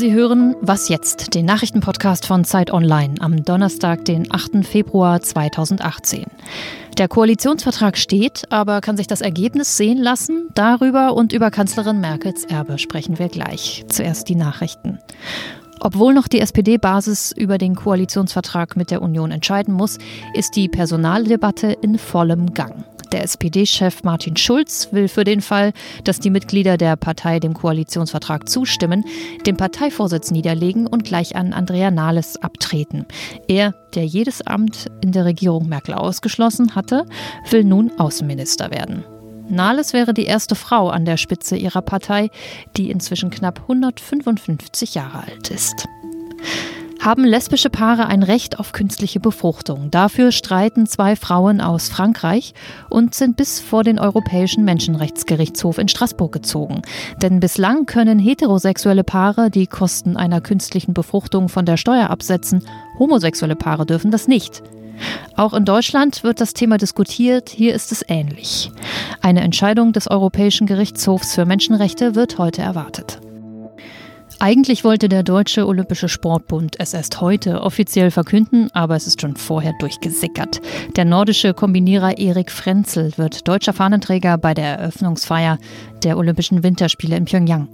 Sie hören Was jetzt, den Nachrichtenpodcast von Zeit Online am Donnerstag, den 8. Februar 2018. Der Koalitionsvertrag steht, aber kann sich das Ergebnis sehen lassen? Darüber und über Kanzlerin Merkels Erbe sprechen wir gleich. Zuerst die Nachrichten. Obwohl noch die SPD-Basis über den Koalitionsvertrag mit der Union entscheiden muss, ist die Personaldebatte in vollem Gang. Der SPD-Chef Martin Schulz will für den Fall, dass die Mitglieder der Partei dem Koalitionsvertrag zustimmen, den Parteivorsitz niederlegen und gleich an Andrea Nahles abtreten. Er, der jedes Amt in der Regierung Merkel ausgeschlossen hatte, will nun Außenminister werden. Nahles wäre die erste Frau an der Spitze ihrer Partei, die inzwischen knapp 155 Jahre alt ist haben lesbische Paare ein Recht auf künstliche Befruchtung. Dafür streiten zwei Frauen aus Frankreich und sind bis vor den Europäischen Menschenrechtsgerichtshof in Straßburg gezogen. Denn bislang können heterosexuelle Paare die Kosten einer künstlichen Befruchtung von der Steuer absetzen. Homosexuelle Paare dürfen das nicht. Auch in Deutschland wird das Thema diskutiert, hier ist es ähnlich. Eine Entscheidung des Europäischen Gerichtshofs für Menschenrechte wird heute erwartet. Eigentlich wollte der Deutsche Olympische Sportbund es erst heute offiziell verkünden, aber es ist schon vorher durchgesickert. Der nordische Kombinierer Erik Frenzel wird deutscher Fahnenträger bei der Eröffnungsfeier der Olympischen Winterspiele in Pyongyang.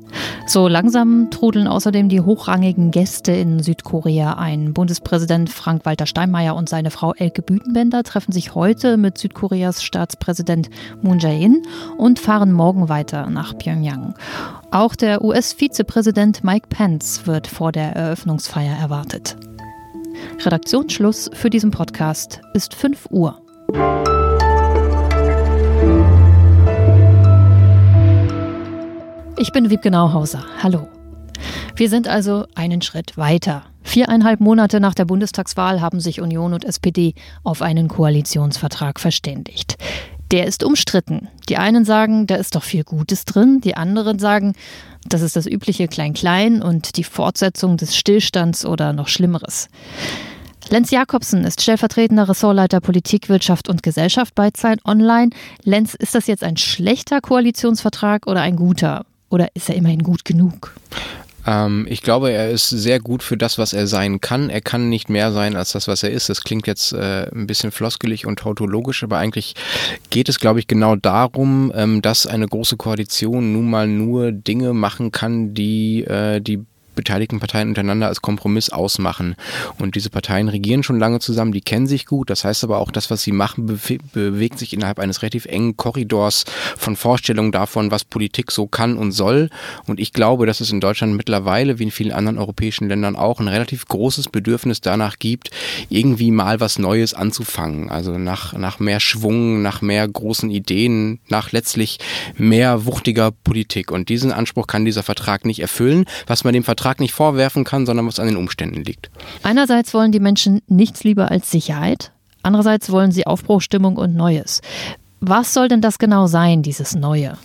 So langsam trudeln außerdem die hochrangigen Gäste in Südkorea ein. Bundespräsident Frank-Walter Steinmeier und seine Frau Elke Bütenbender treffen sich heute mit Südkoreas Staatspräsident Moon Jae-in und fahren morgen weiter nach Pyongyang. Auch der US-Vizepräsident Mike Pence wird vor der Eröffnungsfeier erwartet. Redaktionsschluss für diesen Podcast ist 5 Uhr. Ich bin Wiebke Nauhauser. Hallo. Wir sind also einen Schritt weiter. Viereinhalb Monate nach der Bundestagswahl haben sich Union und SPD auf einen Koalitionsvertrag verständigt. Der ist umstritten. Die einen sagen, da ist doch viel Gutes drin, die anderen sagen, das ist das übliche Klein-Klein und die Fortsetzung des Stillstands oder noch Schlimmeres. Lenz Jakobsen ist stellvertretender Ressortleiter Politik, Wirtschaft und Gesellschaft bei Zeit Online. Lenz, ist das jetzt ein schlechter Koalitionsvertrag oder ein guter? Oder ist er immerhin gut genug? Ähm, ich glaube, er ist sehr gut für das, was er sein kann. Er kann nicht mehr sein als das, was er ist. Das klingt jetzt äh, ein bisschen floskelig und tautologisch, aber eigentlich geht es, glaube ich, genau darum, ähm, dass eine große Koalition nun mal nur Dinge machen kann, die äh, die beteiligten Parteien untereinander als Kompromiss ausmachen. Und diese Parteien regieren schon lange zusammen, die kennen sich gut. Das heißt aber auch, das, was sie machen, be bewegt sich innerhalb eines relativ engen Korridors von Vorstellungen davon, was Politik so kann und soll. Und ich glaube, dass es in Deutschland mittlerweile, wie in vielen anderen europäischen Ländern auch, ein relativ großes Bedürfnis danach gibt, irgendwie mal was Neues anzufangen. Also nach, nach mehr Schwung, nach mehr großen Ideen, nach letztlich mehr wuchtiger Politik. Und diesen Anspruch kann dieser Vertrag nicht erfüllen. Was man dem Vertrag Vertrag nicht vorwerfen kann, sondern was an den Umständen liegt. Einerseits wollen die Menschen nichts lieber als Sicherheit, andererseits wollen sie Aufbruchstimmung und Neues. Was soll denn das genau sein, dieses Neue?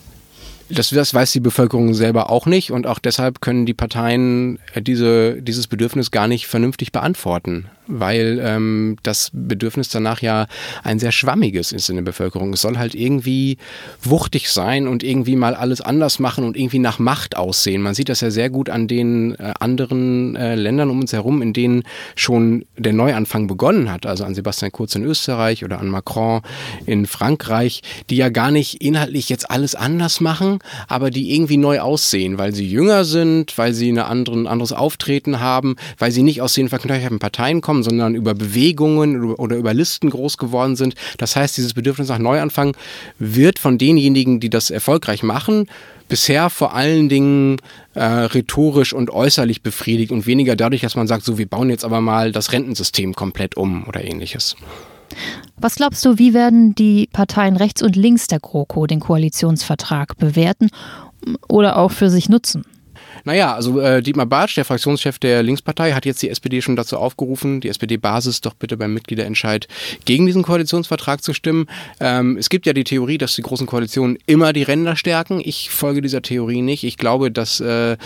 Das, das, weiß die Bevölkerung selber auch nicht und auch deshalb können die Parteien äh, diese, dieses Bedürfnis gar nicht vernünftig beantworten weil ähm, das Bedürfnis danach ja ein sehr schwammiges ist in der Bevölkerung. Es soll halt irgendwie wuchtig sein und irgendwie mal alles anders machen und irgendwie nach Macht aussehen. Man sieht das ja sehr gut an den äh, anderen äh, Ländern um uns herum, in denen schon der Neuanfang begonnen hat. Also an Sebastian Kurz in Österreich oder an Macron in Frankreich, die ja gar nicht inhaltlich jetzt alles anders machen, aber die irgendwie neu aussehen, weil sie jünger sind, weil sie ein anderes Auftreten haben, weil sie nicht aus den verknöcherten Parteien kommen, sondern über Bewegungen oder über Listen groß geworden sind. Das heißt, dieses Bedürfnis nach Neuanfang wird von denjenigen, die das erfolgreich machen, bisher vor allen Dingen äh, rhetorisch und äußerlich befriedigt und weniger dadurch, dass man sagt, so wir bauen jetzt aber mal das Rentensystem komplett um oder ähnliches. Was glaubst du, wie werden die Parteien rechts und links der GroKo den Koalitionsvertrag bewerten oder auch für sich nutzen? Naja, also äh, Dietmar Bartsch, der Fraktionschef der Linkspartei, hat jetzt die SPD schon dazu aufgerufen, die SPD-Basis doch bitte beim Mitgliederentscheid gegen diesen Koalitionsvertrag zu stimmen. Ähm, es gibt ja die Theorie, dass die großen Koalitionen immer die Ränder stärken. Ich folge dieser Theorie nicht. Ich glaube, dass äh,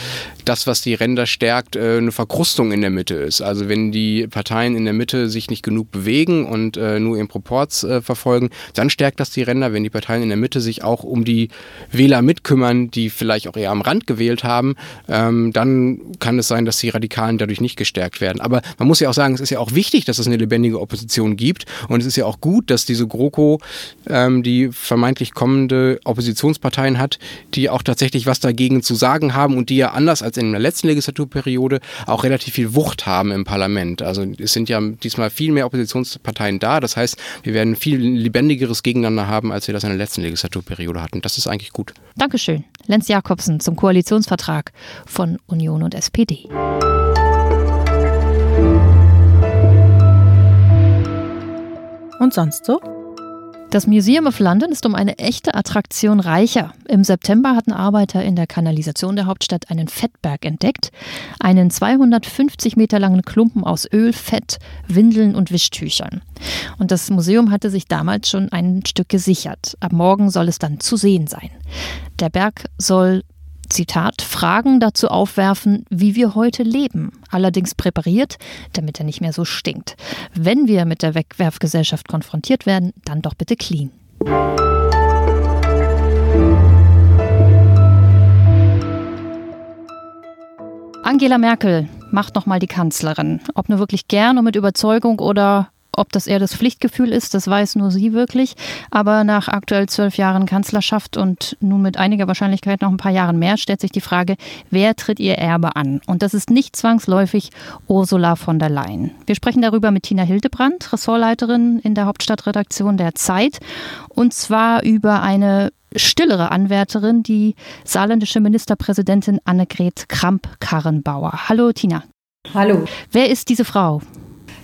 das, was die Ränder stärkt, äh, eine Verkrustung in der Mitte ist. Also wenn die Parteien in der Mitte sich nicht genug bewegen und äh, nur ihren Proports äh, verfolgen, dann stärkt das die Ränder. Wenn die Parteien in der Mitte sich auch um die Wähler mitkümmern, die vielleicht auch eher am Rand gewählt haben, ähm, dann kann es sein, dass die Radikalen dadurch nicht gestärkt werden. Aber man muss ja auch sagen, es ist ja auch wichtig, dass es eine lebendige Opposition gibt und es ist ja auch gut, dass diese GroKo ähm, die vermeintlich kommende Oppositionsparteien hat, die auch tatsächlich was dagegen zu sagen haben und die ja anders als in der letzten Legislaturperiode auch relativ viel Wucht haben im Parlament. Also es sind ja diesmal viel mehr Oppositionsparteien da. Das heißt, wir werden viel lebendigeres Gegeneinander haben, als wir das in der letzten Legislaturperiode hatten. Das ist eigentlich gut. Dankeschön. Lenz Jakobsen zum Koalitionsvertrag von Union und SPD. Und sonst so? Das Museum of London ist um eine echte Attraktion reicher. Im September hatten Arbeiter in der Kanalisation der Hauptstadt einen Fettberg entdeckt. Einen 250 Meter langen Klumpen aus Öl, Fett, Windeln und Wischtüchern. Und das Museum hatte sich damals schon ein Stück gesichert. Ab morgen soll es dann zu sehen sein. Der Berg soll Zitat, Fragen dazu aufwerfen, wie wir heute leben, allerdings präpariert, damit er nicht mehr so stinkt. Wenn wir mit der Wegwerfgesellschaft konfrontiert werden, dann doch bitte clean. Angela Merkel macht nochmal die Kanzlerin. Ob nur wirklich gern und mit Überzeugung oder ob das eher das Pflichtgefühl ist, das weiß nur sie wirklich. Aber nach aktuell zwölf Jahren Kanzlerschaft und nun mit einiger Wahrscheinlichkeit noch ein paar Jahren mehr, stellt sich die Frage, wer tritt ihr Erbe an? Und das ist nicht zwangsläufig Ursula von der Leyen. Wir sprechen darüber mit Tina Hildebrandt, Ressortleiterin in der Hauptstadtredaktion der Zeit. Und zwar über eine stillere Anwärterin, die saarländische Ministerpräsidentin Annegret Kramp-Karrenbauer. Hallo Tina. Hallo. Wer ist diese Frau?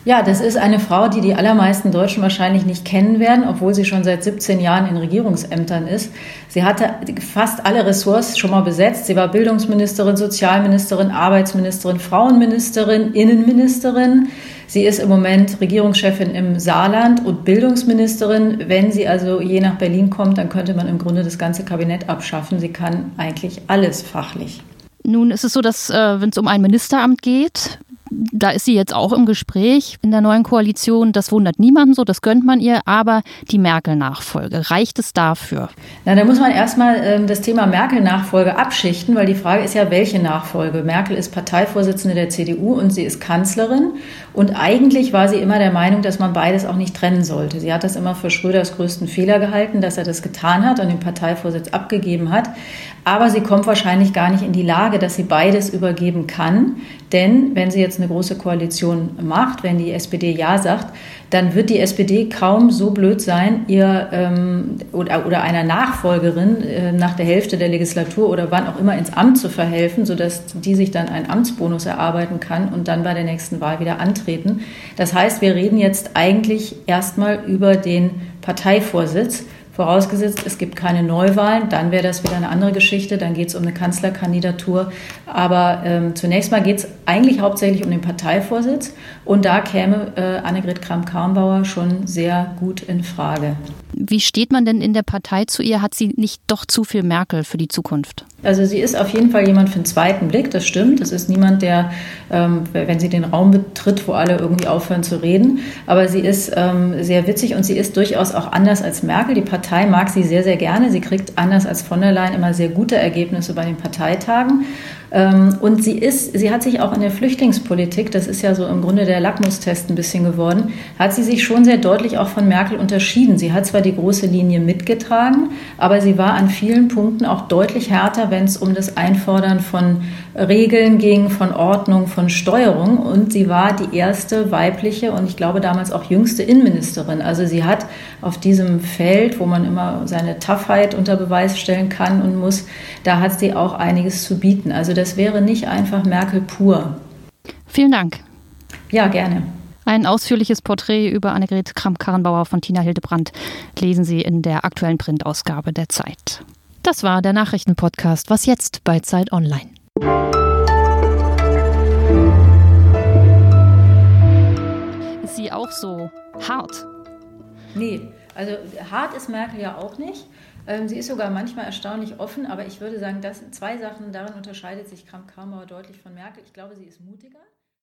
Ja, das ist eine Frau, die die allermeisten Deutschen wahrscheinlich nicht kennen werden, obwohl sie schon seit 17 Jahren in Regierungsämtern ist. Sie hatte fast alle Ressorts schon mal besetzt. Sie war Bildungsministerin, Sozialministerin, Arbeitsministerin, Frauenministerin, Innenministerin. Sie ist im Moment Regierungschefin im Saarland und Bildungsministerin. Wenn sie also je nach Berlin kommt, dann könnte man im Grunde das ganze Kabinett abschaffen. Sie kann eigentlich alles fachlich. Nun ist es so, dass äh, wenn es um ein Ministeramt geht, da ist sie jetzt auch im Gespräch in der neuen Koalition. Das wundert niemanden so, das gönnt man ihr. Aber die Merkel-Nachfolge, reicht es dafür? Na, da muss man erstmal ähm, das Thema Merkel-Nachfolge abschichten, weil die Frage ist ja, welche Nachfolge? Merkel ist Parteivorsitzende der CDU und sie ist Kanzlerin. Und eigentlich war sie immer der Meinung, dass man beides auch nicht trennen sollte. Sie hat das immer für Schröders größten Fehler gehalten, dass er das getan hat und den Parteivorsitz abgegeben hat. Aber sie kommt wahrscheinlich gar nicht in die Lage, dass sie beides übergeben kann. Denn wenn sie jetzt eine große Koalition macht, wenn die SPD Ja sagt, dann wird die SPD kaum so blöd sein, ihr ähm, oder, oder einer Nachfolgerin äh, nach der Hälfte der Legislatur oder wann auch immer ins Amt zu verhelfen, sodass die sich dann einen Amtsbonus erarbeiten kann und dann bei der nächsten Wahl wieder antreten. Das heißt, wir reden jetzt eigentlich erstmal über den Parteivorsitz. Vorausgesetzt, es gibt keine Neuwahlen, dann wäre das wieder eine andere Geschichte, dann geht es um eine Kanzlerkandidatur. Aber ähm, zunächst mal geht es eigentlich hauptsächlich um den Parteivorsitz und da käme äh, Annegret Kramp-Karrenbauer schon sehr gut in Frage. Wie steht man denn in der Partei zu ihr? Hat sie nicht doch zu viel Merkel für die Zukunft? Also sie ist auf jeden Fall jemand für den zweiten Blick, das stimmt. Das ist niemand, der, wenn sie den Raum betritt, wo alle irgendwie aufhören zu reden. Aber sie ist ähm, sehr witzig und sie ist durchaus auch anders als Merkel. Die Partei mag sie sehr, sehr gerne. Sie kriegt anders als von der Leyen immer sehr gute Ergebnisse bei den Parteitagen. Ähm, und sie ist, sie hat sich auch in der Flüchtlingspolitik, das ist ja so im Grunde der Lackmustest ein bisschen geworden, hat sie sich schon sehr deutlich auch von Merkel unterschieden. Sie hat zwar die große Linie mitgetragen, aber sie war an vielen Punkten auch deutlich härter, wenn es um das Einfordern von Regeln ging, von Ordnung, von Steuerung. Und sie war die erste weibliche und ich glaube damals auch jüngste Innenministerin. Also sie hat auf diesem Feld, wo man immer seine Toughheit unter Beweis stellen kann und muss, da hat sie auch einiges zu bieten. Also das wäre nicht einfach Merkel pur. Vielen Dank. Ja, gerne. Ein ausführliches Porträt über Annegret Kramp-Karrenbauer von Tina Hildebrandt lesen Sie in der aktuellen Printausgabe der Zeit. Das war der Nachrichtenpodcast Was jetzt bei Zeit Online. Sie auch so hart? Nee, also hart ist Merkel ja auch nicht. Ähm, sie ist sogar manchmal erstaunlich offen, aber ich würde sagen, dass zwei Sachen, darin unterscheidet sich Kramp-Karrenbauer deutlich von Merkel. Ich glaube, sie ist mutiger.